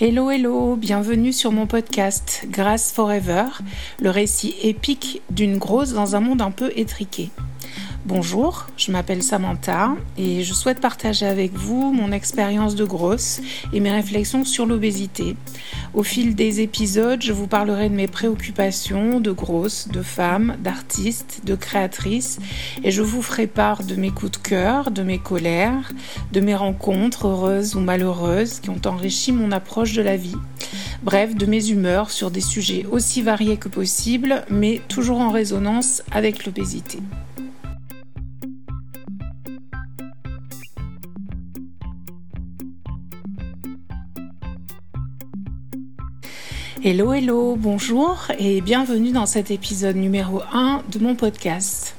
Hello, hello, bienvenue sur mon podcast Grace Forever, le récit épique d'une grosse dans un monde un peu étriqué. Bonjour, je m'appelle Samantha et je souhaite partager avec vous mon expérience de grosse et mes réflexions sur l'obésité. Au fil des épisodes, je vous parlerai de mes préoccupations de grosse, de femme, d'artiste, de créatrice et je vous ferai part de mes coups de cœur, de mes colères, de mes rencontres heureuses ou malheureuses qui ont enrichi mon approche de la vie. Bref, de mes humeurs sur des sujets aussi variés que possible, mais toujours en résonance avec l'obésité. Hello, hello, bonjour et bienvenue dans cet épisode numéro 1 de mon podcast.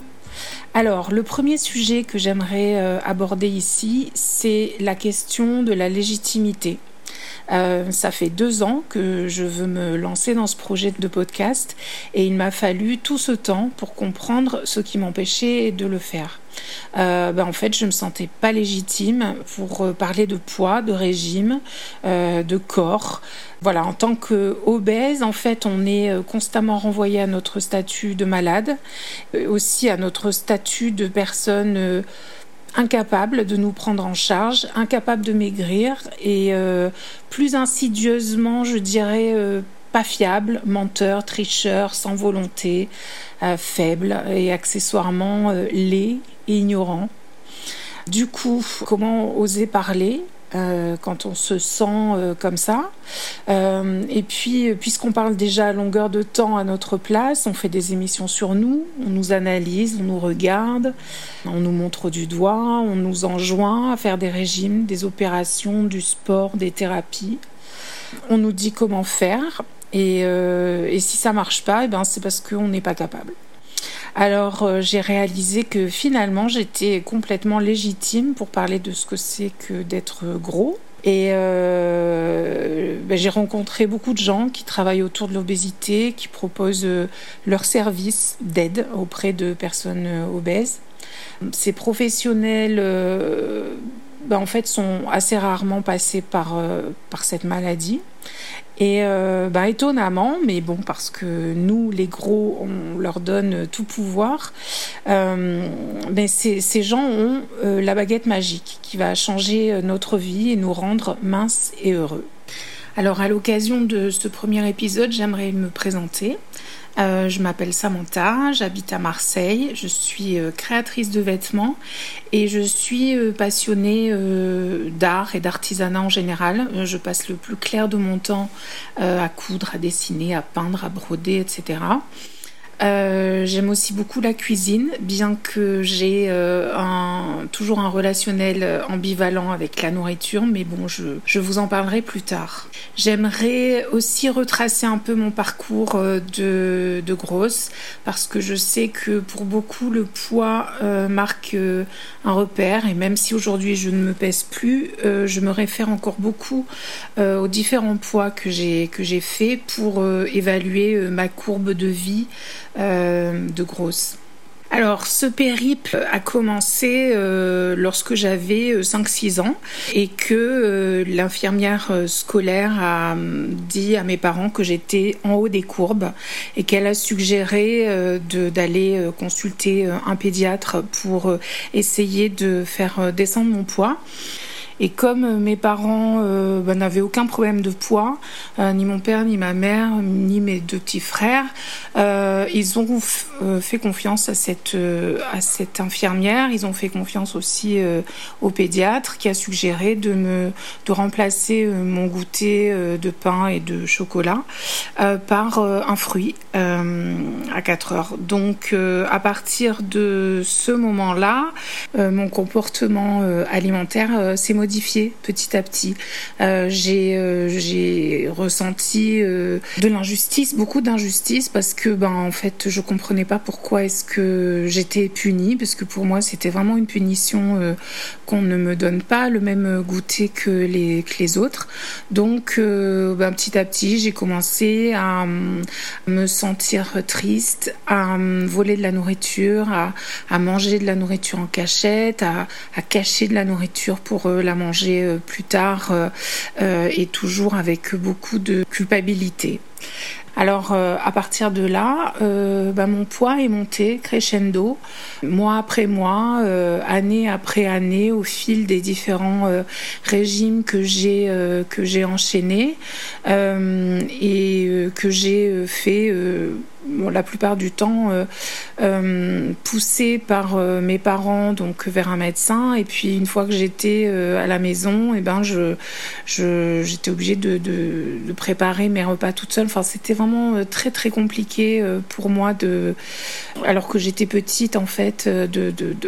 Alors, le premier sujet que j'aimerais euh, aborder ici, c'est la question de la légitimité. Euh, ça fait deux ans que je veux me lancer dans ce projet de podcast et il m'a fallu tout ce temps pour comprendre ce qui m'empêchait de le faire. Euh, ben, en fait, je me sentais pas légitime pour euh, parler de poids, de régime, de corps. Voilà, en tant qu'obèse, en fait, on est constamment renvoyé à notre statut de malade, aussi à notre statut de personne incapable de nous prendre en charge, incapable de maigrir et euh, plus insidieusement, je dirais, euh, pas fiable, menteur, tricheur, sans volonté, euh, faible et accessoirement laid et ignorant. Du coup, comment oser parler? Euh, quand on se sent euh, comme ça. Euh, et puis, puisqu'on parle déjà à longueur de temps à notre place, on fait des émissions sur nous, on nous analyse, on nous regarde, on nous montre du doigt, on nous enjoint à faire des régimes, des opérations, du sport, des thérapies. On nous dit comment faire. Et, et si ça marche pas, et eh ben c'est parce qu'on n'est pas capable. Alors euh, j'ai réalisé que finalement j'étais complètement légitime pour parler de ce que c'est que d'être gros. Et euh, ben, j'ai rencontré beaucoup de gens qui travaillent autour de l'obésité, qui proposent euh, leurs services d'aide auprès de personnes obèses. Ces professionnels ben, en fait sont assez rarement passés par, par cette maladie. Et euh, bah, étonnamment, mais bon, parce que nous, les gros, on leur donne tout pouvoir, euh, ces, ces, gens ont euh, la baguette magique qui va changer notre vie et nous rendre minces et heureux. Alors, à l'occasion de ce premier épisode, j'aimerais me présenter. Euh, je m'appelle Samantha, j'habite à Marseille, je suis euh, créatrice de vêtements et je suis euh, passionnée d'art et d'artisanat en général. Je passe le plus clair de mon temps à coudre, à dessiner, à peindre, à broder, etc. Euh, j'aime aussi beaucoup la cuisine, bien que j'ai euh, un, toujours un relationnel ambivalent avec la nourriture, mais bon, je, je vous en parlerai plus tard. J'aimerais aussi retracer un peu mon parcours euh, de, de, grosse, parce que je sais que pour beaucoup, le poids marque un repère, et même si aujourd'hui je ne me pèse plus, je me réfère encore beaucoup aux différents poids que j'ai fait pour évaluer ma courbe de vie. Euh, de grosses. Alors, ce périple a commencé euh, lorsque j'avais 5-6 euh, ans et que l'infirmière scolaire a dit à mes parents que j'étais en haut des courbes et qu'elle a suggéré d'aller consulter un pédiatre pour essayer de faire descendre mon poids. Et comme euh, mes parents euh, bah, n'avaient aucun problème de poids, euh, ni mon père, ni ma mère, ni mes deux petits frères, ils ont fait confiance à cette, infirmière. Ils ont fait confiance aussi au pédiatre qui a suggéré de remplacer mon goûter de pain et de chocolat par un fruit à 4 heures. Donc à partir de ce moment-là, mon comportement alimentaire s'est modifié petit à petit. Euh, j'ai euh, j'ai ressenti euh, de l'injustice, beaucoup d'injustice parce que ben en fait je comprenais pas pourquoi est-ce que j'étais punie parce que pour moi c'était vraiment une punition qu'on ne me donne pas le même goûter que les que les autres. Donc ben, petit à petit j'ai commencé à, me sentir triste, à voler de la nourriture, à, à manger de la nourriture en cachette, à, à cacher de la nourriture pour la manger plus tard et toujours avec beaucoup de culpabilité. Alors euh, à partir de là, euh, bah, mon poids est monté crescendo, mois après mois, euh, année après année, au fil des différents régimes que j'ai que j'ai enchaînés et que j'ai fait la plupart du temps euh, euh, poussée par euh, mes parents donc vers un médecin. Et puis une fois que j'étais à la maison et eh ben je j'étais obligée de, préparer mes repas toute seule. Enfin c'était vraiment très très compliqué pour moi de alors que j'étais petite en fait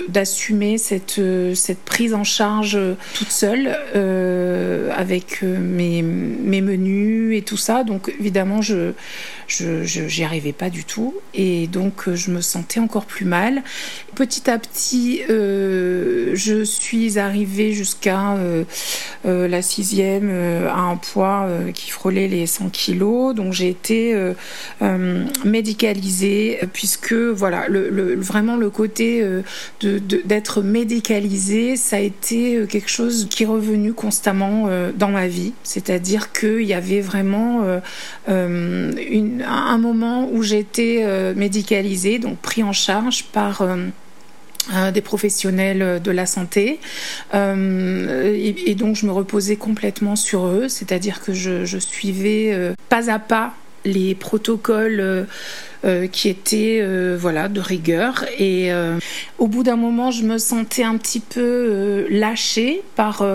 d'assumer cette cette prise en charge toute seule avec mes mes menus et tout ça. Donc évidemment je je j'y arrivais pas du tout. Et donc, euh, je me sentais encore plus mal. Petit à petit, euh, je suis arrivée jusqu'à euh, la sixième à un poids qui frôlait les 100 kilos. Donc, j'ai été médicalisée puisque, voilà, le, vraiment le côté d'être médicalisée, ça a été quelque chose qui est revenu constamment dans ma vie. C'est-à-dire qu'il y avait vraiment un moment où j'étais euh, médicalisée, donc pris en charge par euh, euh, des professionnels de la santé. Et, donc je me reposais complètement sur eux, c'est-à-dire que je, suivais pas à pas les protocoles euh, qui était euh, voilà de rigueur. Et euh, au bout d'un moment je me sentais un petit peu lâchée par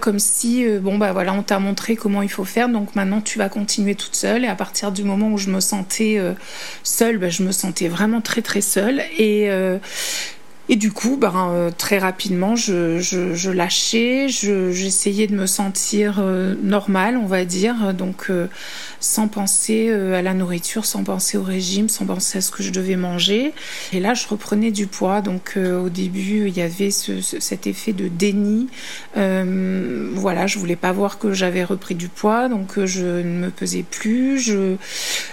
comme si bon bah voilà on t'a montré comment il faut faire donc maintenant tu vas continuer toute seule. Et à partir du moment où je me sentais seule bah, je me sentais vraiment très très seule. Et et du coup, ben, très rapidement, je, je, je lâchais, j'essayais de me sentir euh, normale, on va dire, donc euh, sans penser à la nourriture, sans penser au régime, sans penser à ce que je devais manger. Et là, je reprenais du poids. Donc au début, il y avait ce, cet effet de déni. voilà, je voulais pas voir que j'avais repris du poids, donc je ne me pesais plus. Je,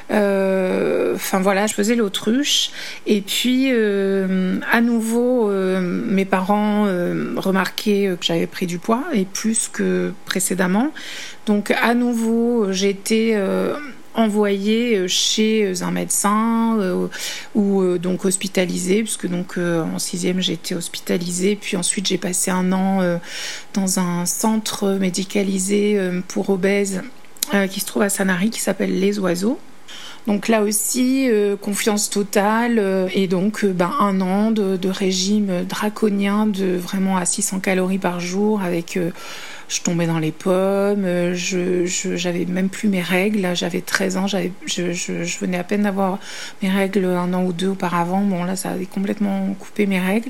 enfin voilà, je faisais l'autruche. Et puis à nouveau euh, mes parents euh, remarquaient que j'avais pris du poids et plus que précédemment. Donc à nouveau, j'ai été euh, envoyée chez un médecin ou donc hospitalisée puisque donc en sixième j'ai été hospitalisée puis ensuite j'ai passé un an dans un centre médicalisé pour obèses qui se trouve à Sanary qui s'appelle Les Oiseaux donc là aussi, euh, confiance totale euh, et donc euh, ben, un an de, de, régime draconien de vraiment à 600 calories par jour avec je tombais dans les pommes, euh, j'avais même plus mes règles. J'avais 13 ans, je, venais à peine d'avoir mes règles un an ou deux auparavant. Bon, là, ça avait complètement coupé mes règles.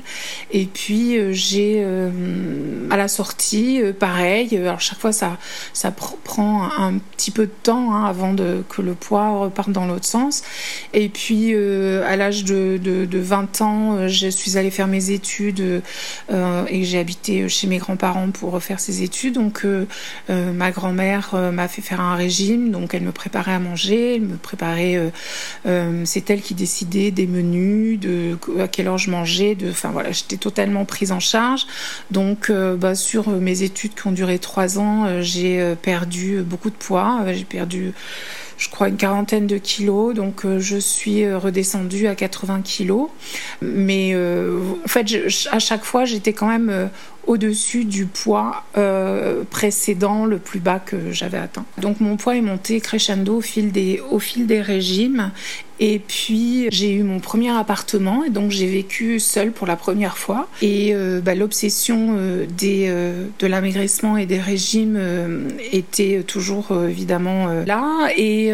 Et puis, euh, j'ai, euh, à la sortie, pareil. Alors, chaque fois, ça, prend un petit peu de temps hein, avant que le poids reparte dans l'autre sens. Et puis, à l'âge de, de, de, 20 ans, je suis allée faire mes études et j'ai habité chez mes grands-parents pour refaire ces études. Donc euh, euh, ma grand-mère euh, m'a fait faire un régime, donc elle me préparait à manger, elle me préparait, c'est elle qui décidait des menus, de à quelle heure je mangeais, de, enfin voilà, j'étais totalement prise en charge. Donc bah, sur mes études qui ont duré trois ans, j'ai perdu beaucoup de poids, j'ai perdu je crois une quarantaine de kilos, donc je suis redescendue à 80 kilos. Mais en fait, à chaque fois, j'étais quand même au-dessus du poids euh, précédent, le plus bas que j'avais atteint. Donc mon poids est monté crescendo au fil des, au fil des régimes et puis j'ai eu mon premier appartement et donc j'ai vécu seule pour la première fois. Et euh, bah, l'obsession euh, des euh, de l'amaigrissement et des régimes était toujours évidemment là. Et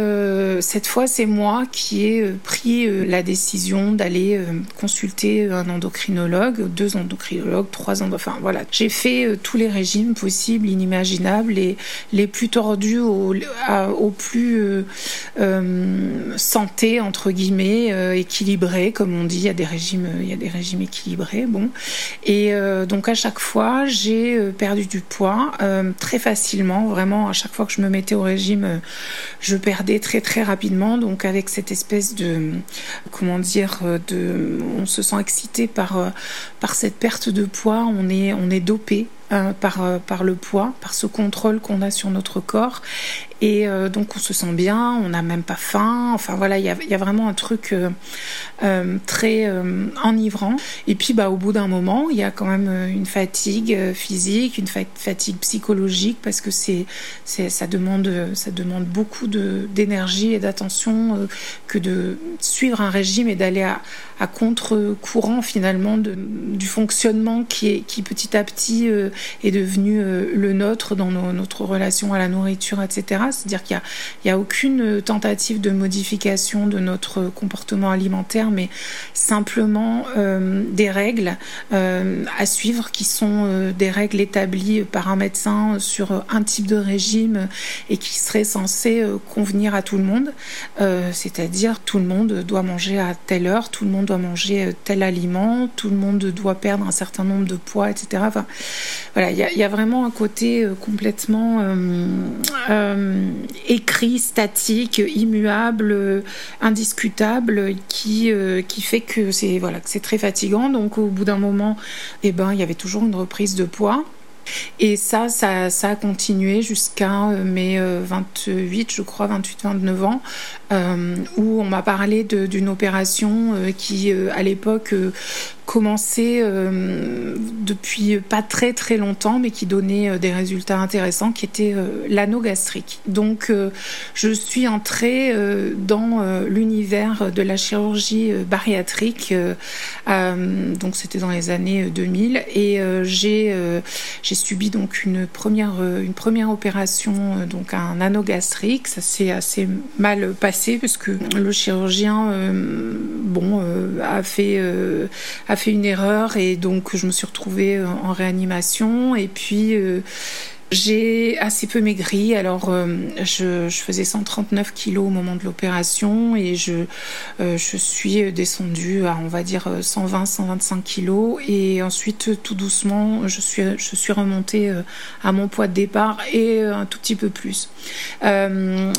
cette fois c'est moi qui ai pris la décision d'aller consulter un endocrinologue, deux endocrinologues, trois endocrinologues. Enfin voilà, j'ai fait tous les régimes possibles, inimaginables, et les plus tordus au, au plus santé entre guillemets euh, équilibré, comme on dit. Il y a des régimes, euh, il y a des régimes équilibrés. Bon, et euh, donc à chaque fois, j'ai perdu du poids très facilement. Vraiment, à chaque fois que je me mettais au régime, je perdais très très rapidement. Donc avec cette espèce de, comment dire, de, on se sent excité par par cette perte de poids. On est est dopé par, par le poids, par ce contrôle qu'on a sur notre corps. Et euh, donc on se sent bien, on n'a même pas faim. Enfin voilà, il y a, vraiment un truc euh, euh, très enivrant. Et puis bah, au bout d'un moment, il y a quand même une fatigue physique, une fatigue psychologique parce que c'est, ça, demande, ça demande beaucoup d'énergie et d'attention que de suivre un régime et d'aller à, contre-courant finalement du fonctionnement qui, est, qui petit à petit est devenu le nôtre dans notre relation à la nourriture, etc. C'est-à-dire qu'il n'y a, a, aucune tentative de modification de notre comportement alimentaire, mais simplement euh, des règles euh, à suivre qui sont euh, des règles établies par un médecin sur un type de régime et qui seraient censées convenir à tout le monde. C'est-à-dire tout le monde doit manger à telle heure, tout le monde doit manger tel aliment, tout le monde doit perdre un certain nombre de poids, etc. Voilà, il y, a vraiment un côté complètement écrit, statique, immuable, indiscutable, qui, euh, qui fait que c'est voilà, que très fatigant. Donc au bout d'un moment, eh ben, il y avait toujours une reprise de poids. Et ça, ça, ça a continué jusqu'à euh, mes 28, je crois, 28, 29 ans, où on m'a parlé d'une opération qui, à l'époque, commencé euh, depuis pas très très longtemps, mais qui donnait euh, des résultats intéressants, qui était euh, l'anneau gastrique. Donc, je suis entrée dans l'univers de la chirurgie bariatrique. donc, c'était dans les années 2000, et j'ai j'ai subi donc une première une première opération, donc un anneau gastrique. Ça s'est assez mal passé parce que le chirurgien, bon, a fait fait une erreur et donc je me suis retrouvée euh, en réanimation. Et puis euh, j'ai assez peu maigri, alors euh, je, je, faisais 139 kilos au moment de l'opération et je, euh, je suis descendue à on va dire 120-125 kilos et ensuite tout doucement je suis, je suis remontée euh, à mon poids de départ et un tout petit peu plus.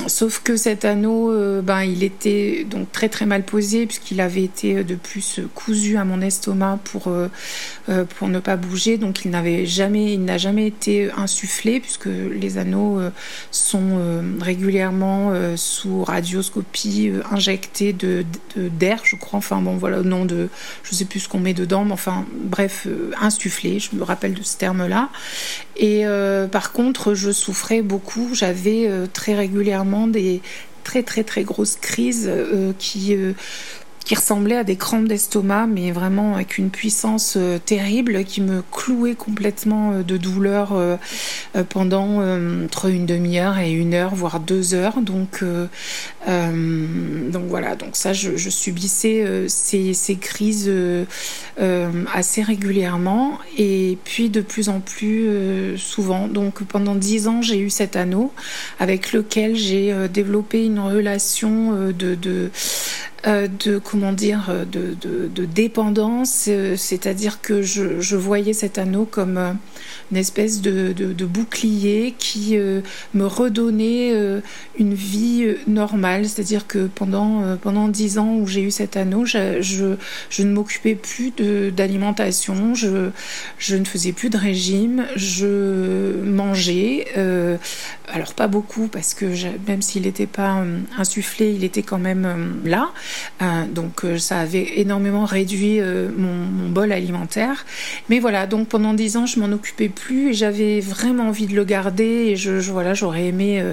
sauf que cet anneau, ben, il était donc très très mal posé puisqu'il avait été de plus cousu à mon estomac pour, pour ne pas bouger, donc il n'avait jamais, il n'a jamais été insuffisant puisque les anneaux euh, sont euh, régulièrement euh, sous radioscopie injectés de, d'air, je crois. Enfin bon, voilà, nom de, je sais plus ce qu'on met dedans, mais enfin, bref, insufflé. Je me rappelle de ce terme-là. Et par contre, je souffrais beaucoup. J'avais très régulièrement des très très très grosses crises qui qui ressemblaient à des crampes d'estomac, mais vraiment avec une puissance euh, terrible qui me clouait complètement euh, de douleur euh, pendant entre une demi-heure et une heure, voire deux heures. Donc, donc voilà, donc ça, je, subissais ces, ces, crises assez régulièrement. Et puis de plus en plus souvent. Donc pendant dix ans, j'ai eu cet anneau avec lequel j'ai développé une relation de, de euh, comment dire euh, de, dépendance, euh, c'est-à-dire que je, voyais cet anneau comme une espèce de bouclier qui me redonnait une vie normale, c'est-à-dire que pendant pendant dix ans où j'ai eu cet anneau, je, ne m'occupais plus d'alimentation, je, je ne faisais plus de régime, je mangeais, alors pas beaucoup parce que même s'il n'était pas insufflé, il était quand même là. Euh, donc euh, ça avait énormément réduit euh, mon, bol alimentaire. Mais voilà, donc pendant dix ans, je m'en occupais plus et j'avais vraiment envie de le garder et je, voilà, j'aurais aimé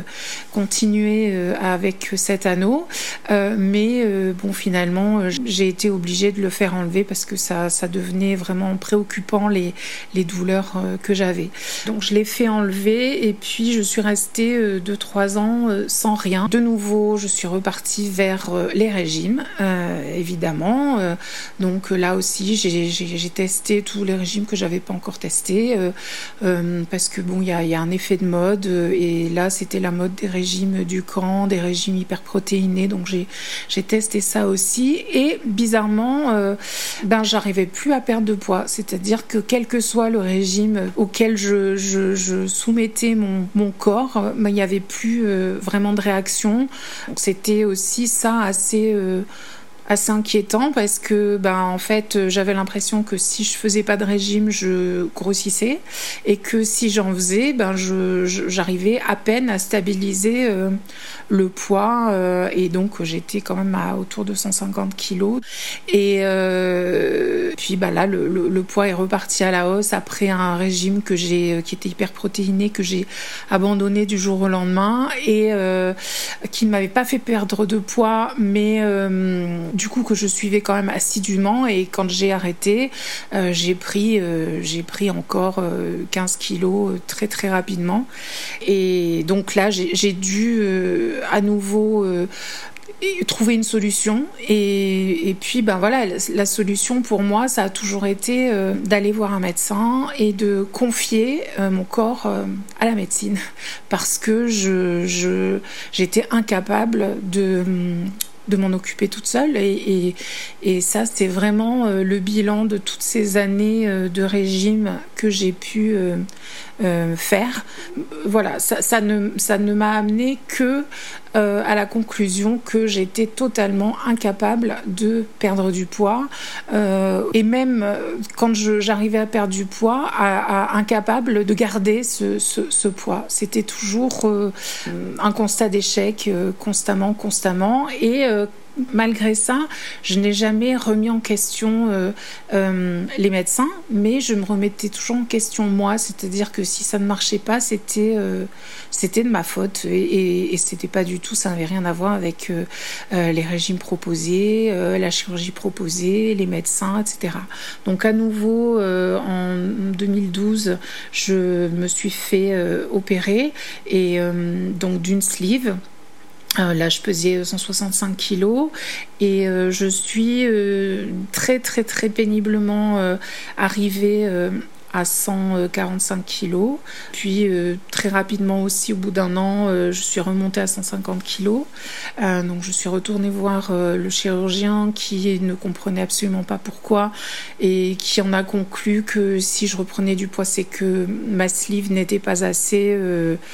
continuer avec cet anneau. mais bon, finalement, j'ai été obligée de le faire enlever parce que ça, ça devenait vraiment préoccupant les, les douleurs que j'avais. Donc je l'ai fait enlever et puis je suis restée 2-3 ans sans rien. De nouveau, je suis repartie vers les régimes euh, évidemment. Euh, donc là aussi, j'ai testé tous les régimes que j'avais pas encore testés euh, parce que bon, il y a, y a, un effet de mode et là, c'était la mode des régimes du camp, des régimes hyperprotéinés. Donc j'ai testé ça aussi et bizarrement, ben j'arrivais plus à perdre de poids. C'est-à-dire que quel que soit le régime auquel je, je, je soumettais mon, mon corps, ben, il n'y avait plus vraiment de réaction. C'était aussi ça assez assez inquiétant parce que ben en fait j'avais l'impression que si je faisais pas de régime je grossissais et que si j'en faisais ben je j'arrivais à peine à stabiliser euh, le poids euh, et donc j'étais quand même à autour de 150 kilos. Et euh, puis bah là le, le, poids est reparti à la hausse après un régime que j'ai qui était hyper protéiné que j'ai abandonné du jour au lendemain et qui ne m'avait pas fait perdre de poids mais du coup que je suivais quand même assidûment. Et quand j'ai arrêté, euh, j'ai pris, euh, j'ai pris encore 15 euh, kilos très très rapidement. Et donc là, j'ai dû à nouveau trouver une solution. Et, et, puis ben voilà la solution pour moi ça a toujours été d'aller voir un médecin et de confier mon corps à la médecine. Parce que je j'étais incapable de de m'en occuper toute seule. Et, ça, c'est vraiment euh, le bilan de toutes ces années euh, de régime que j'ai pu euh, faire. Voilà, ça, ne, ça ne m'a amené que à la conclusion que j'étais totalement incapable de perdre du poids. et même quand j'arrivais à perdre du poids, incapable de garder ce, ce, ce poids. C'était toujours un constat d'échec constamment, constamment. Et malgré ça, je n'ai jamais remis en question euh, euh, les médecins, mais je me remettais toujours en question moi, c'est-à-dire que si ça ne marchait pas, c'était euh, c'était de ma faute et, et, c'était pas du tout, ça n'avait rien à voir avec les régimes proposés, la chirurgie proposée, les médecins, etc. Donc à nouveau, en 2012, je me suis fait opérer et donc d'une sleeve. Euh, là, je pesais 165 kilos et euh, je suis euh, très très très péniblement arrivée à 145 kilos. Puis euh, très rapidement aussi, au bout d'un an, euh, je suis remontée à 150 kilos. Euh, donc je suis retournée voir le chirurgien qui ne comprenait absolument pas pourquoi et qui en a conclu que si je reprenais du poids, c'est que ma sleeve n'était pas assez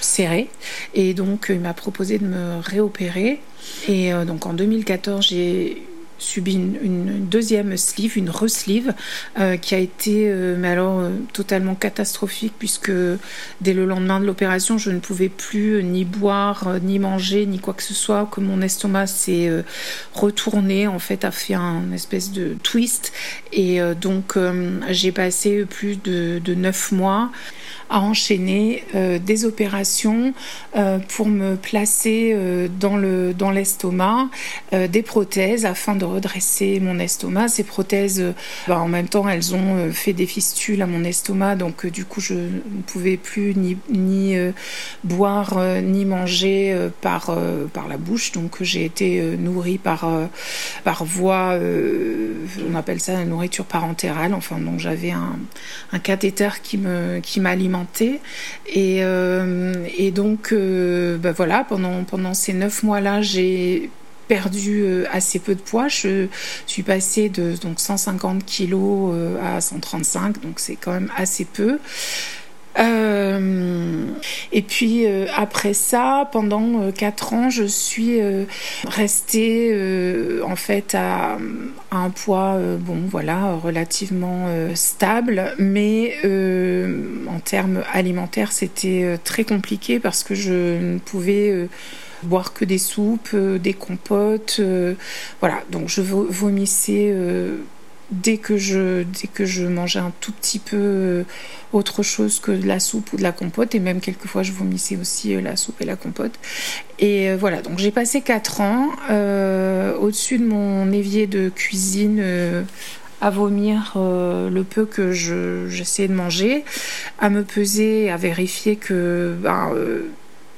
serrée. Et donc il m'a proposé de me réopérer. Et donc en 2014, j'ai subi une, deuxième sleeve, une re-sleeve, euh, qui a été, euh, mais alors, euh, totalement catastrophique, puisque dès le lendemain de l'opération, je ne pouvais plus ni boire, ni manger, ni quoi que ce soit, que mon estomac s'est retourné, en fait, a fait un espèce de twist. Et donc, j'ai passé plus de, de neuf mois à enchaîner euh, des opérations euh, pour me placer euh, dans le dans l'estomac des prothèses afin de redresser mon estomac. Ces prothèses, bah, en même temps, elles ont fait des fistules à mon estomac, donc du coup, je ne pouvais plus ni, ni boire ni manger par par la bouche. Donc j'ai été nourrie par par voie, on appelle ça la nourriture parentérale. Enfin, donc j'avais un, un cathéter qui me qui m'alimentait et, euh, et donc, euh, bah voilà, pendant, pendant ces neuf mois-là, j'ai perdu euh, assez peu de poids. Je suis passée de donc 150 kilos à 135, donc c'est quand même assez peu. Euh, et puis euh, après ça, pendant euh, quatre ans, je suis restée en fait à, un poids bon voilà relativement stable, mais en termes alimentaires, c'était très compliqué parce que je ne pouvais boire que des soupes, des compotes, voilà. Donc je vomissais dès que je dès que je mangeais un tout petit peu euh, autre chose que de la soupe ou de la compote et même quelquefois je vomissais aussi euh, la soupe et la compote et euh, voilà donc j'ai passé quatre ans au-dessus de mon évier de cuisine à vomir le peu que j'essayais de manger, à me peser, à vérifier que ben,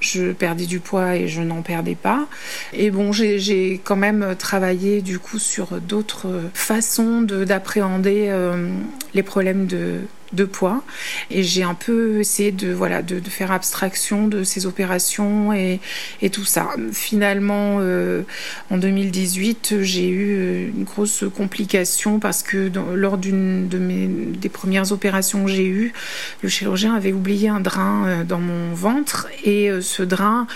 je perdais du poids et je n'en perdais pas. Et bon, j'ai quand même travaillé du coup sur d'autres façons d'appréhender euh, les problèmes de, de poids. Et j'ai un peu essayé de, voilà, de, faire abstraction de ces opérations et, et tout ça. Finalement, euh, en 2018, j'ai eu une grosse complication parce que lors d'une de mes, des premières opérations que j'ai eues, le chirurgien avait oublié un drain euh, dans mon ventre et euh, ce drain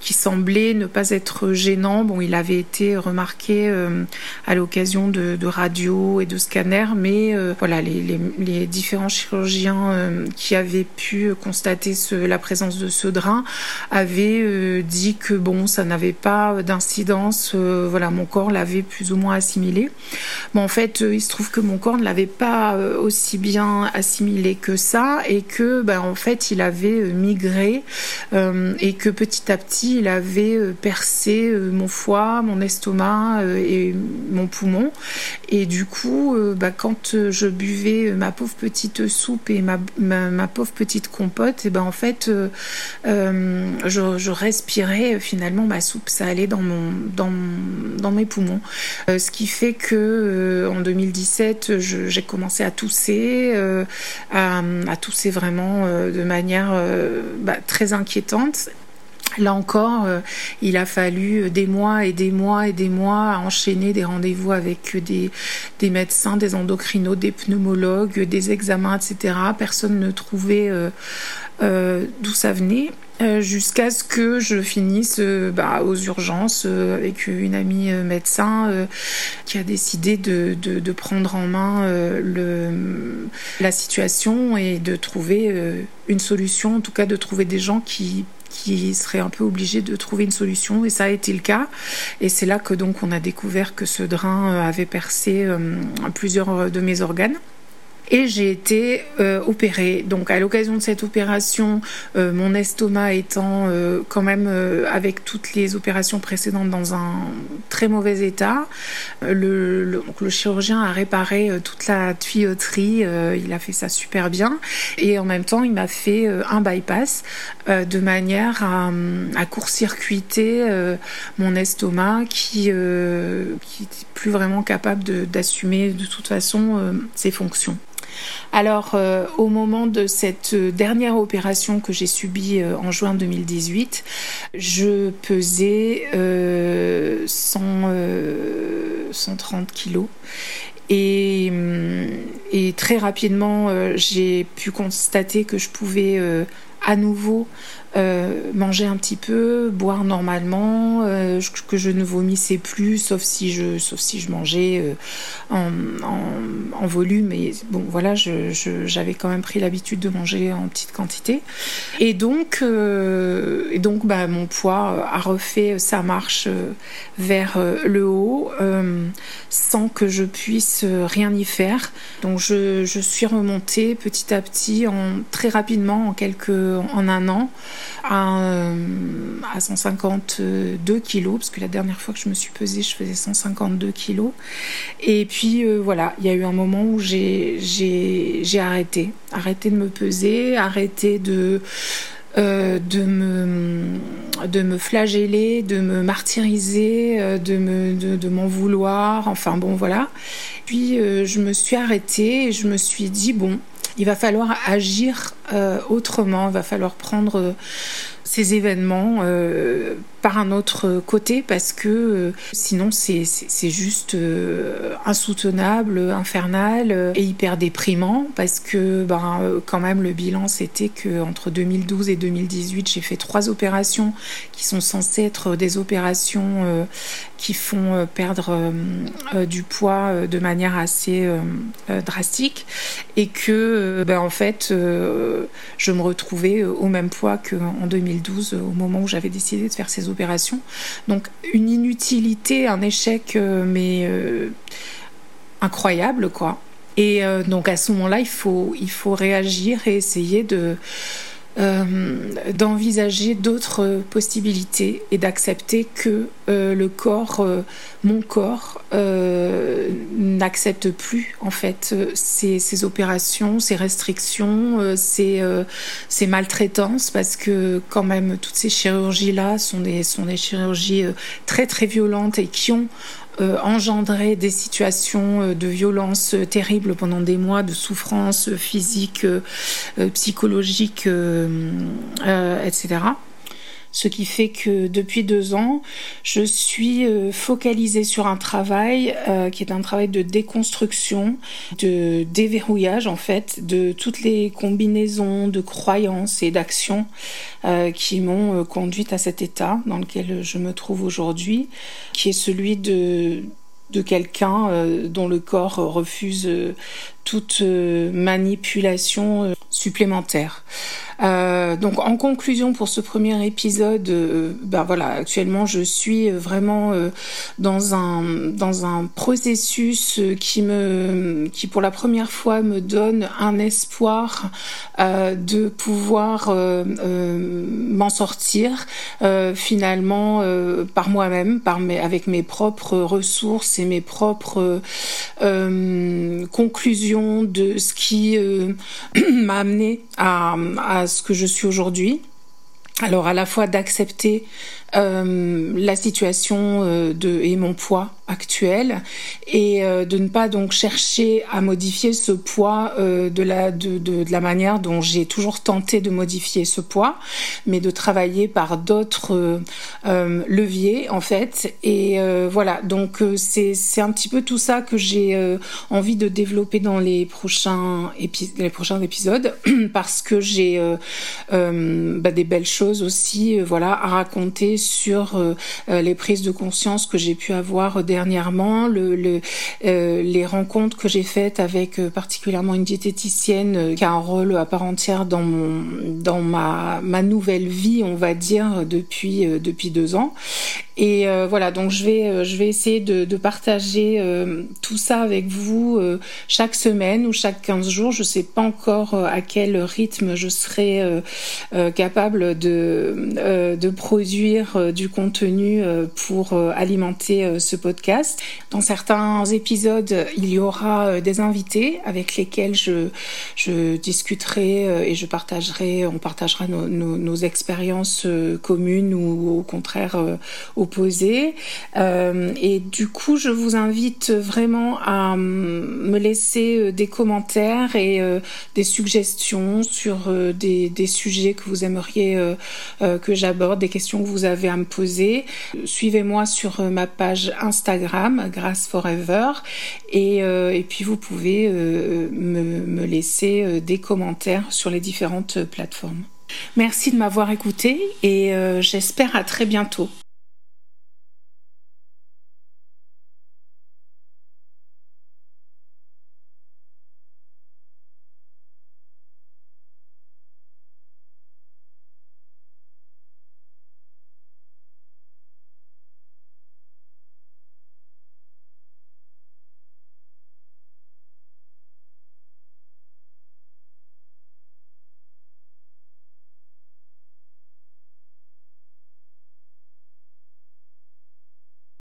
qui semblait ne pas être gênant, bon, il avait été remarqué à l'occasion de, de radio et de scanners, mais voilà, les, les, les différents chirurgiens euh, qui avaient pu constater la présence de ce drain avaient euh, dit que bon, ça n'avait pas d'incidence. Euh, voilà, mon corps l'avait plus ou moins assimilé. Mais en fait, il se trouve que mon corps ne l'avait pas aussi bien assimilé que ça et que, ben, en fait, il avait migré et que petit à petit, il avait percé mon foie, mon estomac et mon poumon. Et du coup, ben, quand je buvais ma pauvre petite soupe et ma, ma, pauvre petite compote, et ben en fait, euh, euh, je, respirais finalement ma soupe, ça allait dans, mon, dans, mes poumons. Euh, ce qui fait que en 2017, j'ai commencé à tousser, à, à, tousser vraiment de manière bah, très inquiétante. Là encore, euh, il a fallu des mois et des mois et des mois à enchaîner des rendez-vous avec des, des médecins, des endocrinos, des pneumologues, des examens, etc. Personne ne trouvait euh, euh, d'où ça venait. jusqu'à ce que je finisse bah, aux urgences avec une amie médecin qui a décidé de, de, prendre en main la situation et de trouver une solution, en tout cas de trouver des gens qui qui serait un peu obligé de trouver une solution. Et ça a été le cas. Et c'est là que donc on a découvert que ce drain euh, avait percé euh, plusieurs de mes organes et j'ai été euh, opérée. Donc à l'occasion de cette opération, euh, mon estomac étant euh, quand même avec toutes les opérations précédentes dans un très mauvais état, le, le, le chirurgien a réparé toute la tuyauterie, il a fait ça super bien et en même temps il m'a fait un bypass de manière à, à court-circuiter mon estomac qui qui n'était plus vraiment capable d'assumer de, de toute façon ses fonctions. Alors, euh, au moment de cette dernière opération que j'ai subie euh, en juin 2018, je pesais 130 euh, kilos. Et, très rapidement, j'ai pu constater que je pouvais à nouveau euh, manger un petit peu, boire normalement, euh, que je ne vomissais plus, sauf si je, sauf si je mangeais euh, en, en, volume. Et bon, voilà, j'avais je, quand même pris l'habitude de manger en petite quantité. Et donc, et donc, bah, mon poids a refait sa marche vers le haut, sans que je puisse rien y faire. Donc, je, je suis remontée petit à petit, en très rapidement, en quelques, en un an à, à 152 kilos, parce que la dernière fois que je me suis pesée, je faisais 152 kilos. Et puis euh, voilà, il y a eu un moment où j'ai arrêté, arrêté de me peser, arrêté de euh, de me de me flageller, de me martyriser, euh, de me de, m'en vouloir. Enfin bon voilà. Puis je me suis arrêtée et je me suis dit bon, il va falloir agir euh, autrement, il va falloir prendre ces événements euh, par un autre côté parce que euh, sinon c'est juste euh, insoutenable, infernal et hyper déprimant parce que ben, quand même le bilan c'était que entre 2012 et 2018 j'ai fait trois opérations qui sont censées être des opérations qui font perdre du poids de manière assez drastique et que ben, en fait je me retrouvais au même poids qu'en 2012 au moment où j'avais décidé de faire ces opérations opération. Donc une inutilité, un échec, euh, mais euh, incroyable, quoi. Et euh, donc à ce moment-là, il faut réagir et essayer de d'envisager d'autres possibilités et d'accepter que le corps, mon corps, n'accepte plus en fait ces, opérations, ces restrictions, ces, ces, maltraitances, parce que quand même toutes ces chirurgies-là sont des, sont des chirurgies très très violentes et qui ont engendré des situations de violence terribles pendant des mois, de souffrance physique, psychologique, etc. Ce qui fait que depuis deux ans, je suis euh, focalisée sur un travail euh, qui est un travail de déconstruction, de déverrouillage en fait, de toutes les combinaisons de croyances et d'actions euh, qui m'ont conduite à cet état dans lequel je me trouve aujourd'hui, qui est celui de de quelqu'un dont le corps refuse toute manipulation supplémentaire. Euh, donc en conclusion pour ce premier épisode, euh, ben voilà, actuellement je suis vraiment euh, dans un dans un processus qui me qui pour la première fois me donne un espoir de pouvoir m'en sortir finalement par moi-même, par mes avec mes propres ressources et mes propres conclusions de ce qui m'a amené à, ce que je suis aujourd'hui. Alors à la fois d'accepter euh, la situation euh, et mon poids actuel et euh, de ne pas donc chercher à modifier ce poids de, la, de, de, de, la manière dont j'ai toujours tenté de modifier ce poids, mais de travailler par d'autres leviers en fait. Et voilà, donc c'est c'est un petit peu tout ça que j'ai envie de développer dans les prochains, épi les prochains épisodes parce que j'ai bah, des belles choses aussi voilà, à raconter sur euh, euh, les prises de conscience que j'ai pu avoir dernièrement, euh, les rencontres que j'ai faites avec particulièrement une diététicienne qui a un rôle à part entière dans mon dans ma ma nouvelle vie, on va dire depuis depuis deux ans. Et voilà, donc je vais je vais essayer de, de partager tout ça avec vous chaque semaine ou chaque 15 jours. Je sais pas encore à quel rythme je serai capable de de produire euh, du contenu euh, pour euh, alimenter ce podcast. Dans certains épisodes, il y aura des invités avec lesquels je, je discuterai et je partagerai, on partagera nos, nos, nos expériences communes ou au contraire opposées. Et du coup, je vous invite vraiment à me laisser des commentaires et des suggestions sur des, sujets que vous aimeriez que j'aborde, des questions que vous avez à me poser. Suivez-moi sur euh, ma page Instagram, Grace Forever, et, euh, puis vous pouvez euh, me, me laisser des commentaires sur les différentes plateformes. Merci de m'avoir écouté et j'espère à très bientôt.